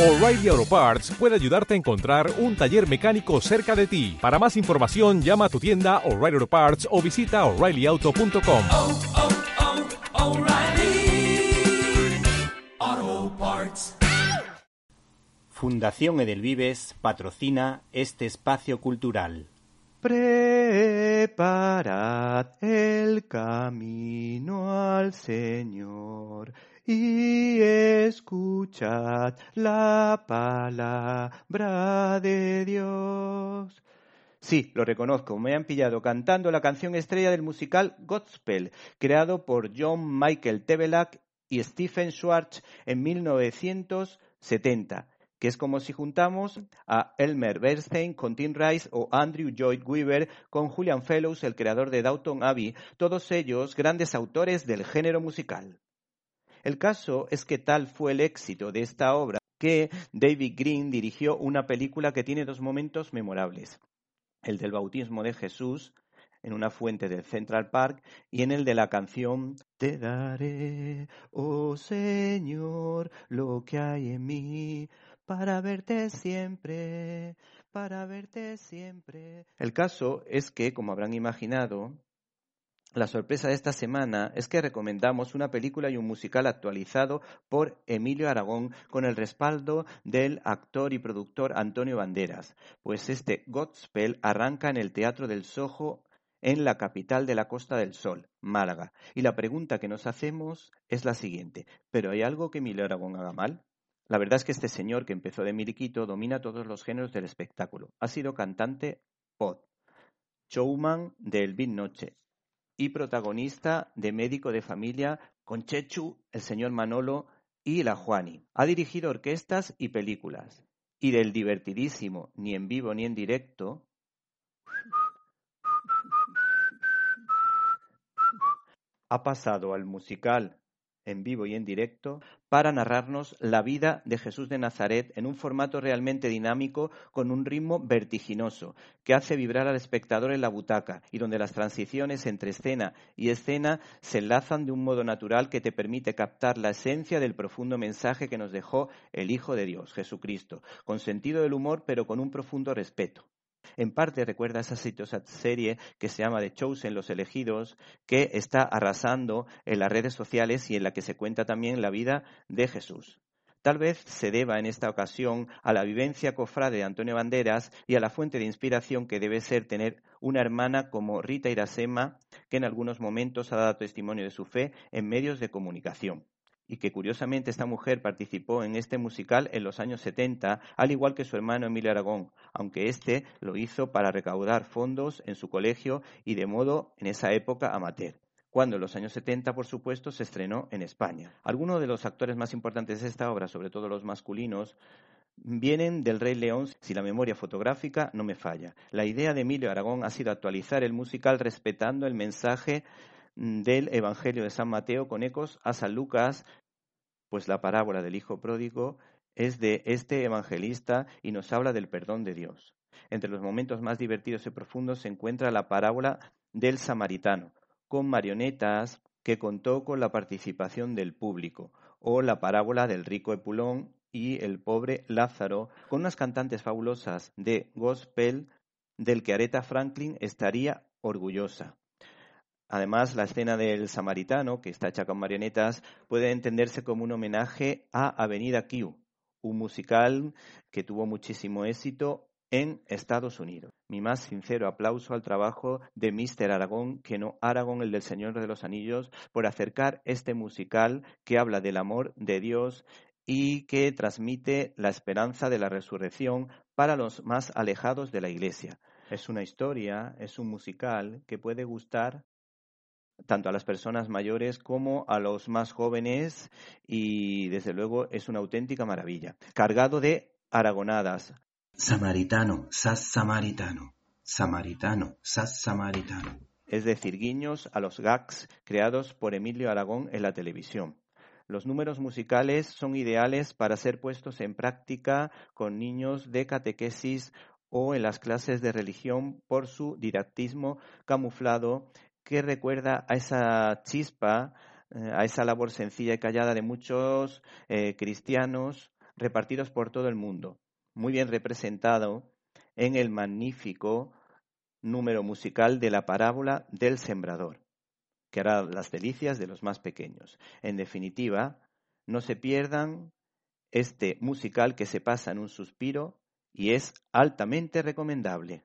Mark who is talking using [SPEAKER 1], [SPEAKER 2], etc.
[SPEAKER 1] O'Reilly Auto Parts puede ayudarte a encontrar un taller mecánico cerca de ti. Para más información, llama a tu tienda O'Reilly Auto Parts o visita oreillyauto.com.
[SPEAKER 2] oh, oh, Parts.
[SPEAKER 3] Fundación Edelvives patrocina este espacio cultural.
[SPEAKER 4] Preparad el camino al Señor y escuchad la palabra de Dios. Sí, lo reconozco, me han pillado cantando la canción estrella del musical Godspell, creado por John Michael Tebelak y Stephen Schwartz en 1970 que es como si juntamos a Elmer Bernstein con Tim Rice o Andrew Lloyd Webber con Julian Fellows, el creador de Downton Abbey, todos ellos grandes autores del género musical. El caso es que tal fue el éxito de esta obra que David Green dirigió una película que tiene dos momentos memorables. El del bautismo de Jesús en una fuente del Central Park y en el de la canción Te daré, oh Señor, lo que hay en mí para verte siempre, para verte siempre. El caso es que, como habrán imaginado, la sorpresa de esta semana es que recomendamos una película y un musical actualizado por Emilio Aragón con el respaldo del actor y productor Antonio Banderas, pues este Godspell arranca en el Teatro del Soho en la capital de la Costa del Sol, Málaga. Y la pregunta que nos hacemos es la siguiente, ¿pero hay algo que Emilio Aragón haga mal? La verdad es que este señor que empezó de miliquito domina todos los géneros del espectáculo. Ha sido cantante pod, showman de El Big Noche y protagonista de Médico de Familia con Chechu, el señor Manolo y la Juani. Ha dirigido orquestas y películas. Y del divertidísimo, ni en vivo ni en directo, ha pasado al musical en vivo y en directo para narrarnos la vida de Jesús de Nazaret en un formato realmente dinámico con un ritmo vertiginoso que hace vibrar al espectador en la butaca y donde las transiciones entre escena y escena se enlazan de un modo natural que te permite captar la esencia del profundo mensaje que nos dejó el Hijo de Dios, Jesucristo, con sentido del humor pero con un profundo respeto. En parte recuerda esa serie que se llama The Chosen, Los Elegidos, que está arrasando en las redes sociales y en la que se cuenta también la vida de Jesús. Tal vez se deba en esta ocasión a la vivencia cofrade de Antonio Banderas y a la fuente de inspiración que debe ser tener una hermana como Rita Irasema, que en algunos momentos ha dado testimonio de su fe en medios de comunicación y que curiosamente esta mujer participó en este musical en los años 70, al igual que su hermano Emilio Aragón, aunque éste lo hizo para recaudar fondos en su colegio y de modo en esa época amateur cuando en los años 70, por supuesto, se estrenó en España. Algunos de los actores más importantes de esta obra, sobre todo los masculinos, vienen del Rey León, si la memoria fotográfica no me falla. La idea de Emilio Aragón ha sido actualizar el musical respetando el mensaje del Evangelio de San Mateo con ecos a San Lucas, pues la parábola del Hijo Pródigo es de este evangelista y nos habla del perdón de Dios. Entre los momentos más divertidos y profundos se encuentra la parábola del samaritano, con marionetas que contó con la participación del público, o la parábola del rico Epulón y el pobre Lázaro, con unas cantantes fabulosas de gospel del que Aretha Franklin estaría orgullosa. Además, la escena del samaritano, que está hecha con marionetas, puede entenderse como un homenaje a Avenida Q, un musical que tuvo muchísimo éxito en Estados Unidos. Mi más sincero aplauso al trabajo de Mr. Aragón, que no Aragón, el del Señor de los Anillos, por acercar este musical que habla del amor de Dios y que transmite la esperanza de la resurrección para los más alejados de la Iglesia. Es una historia, es un musical que puede gustar tanto a las personas mayores como a los más jóvenes y desde luego es una auténtica maravilla. Cargado de aragonadas.
[SPEAKER 5] Samaritano, sas samaritano, samaritano, sas samaritano.
[SPEAKER 4] Es decir, guiños a los gags creados por Emilio Aragón en la televisión. Los números musicales son ideales para ser puestos en práctica con niños de catequesis o en las clases de religión por su didactismo camuflado que recuerda a esa chispa, eh, a esa labor sencilla y callada de muchos eh, cristianos repartidos por todo el mundo, muy bien representado en el magnífico número musical de la parábola del sembrador, que hará las delicias de los más pequeños. En definitiva, no se pierdan este musical que se pasa en un suspiro y es altamente recomendable.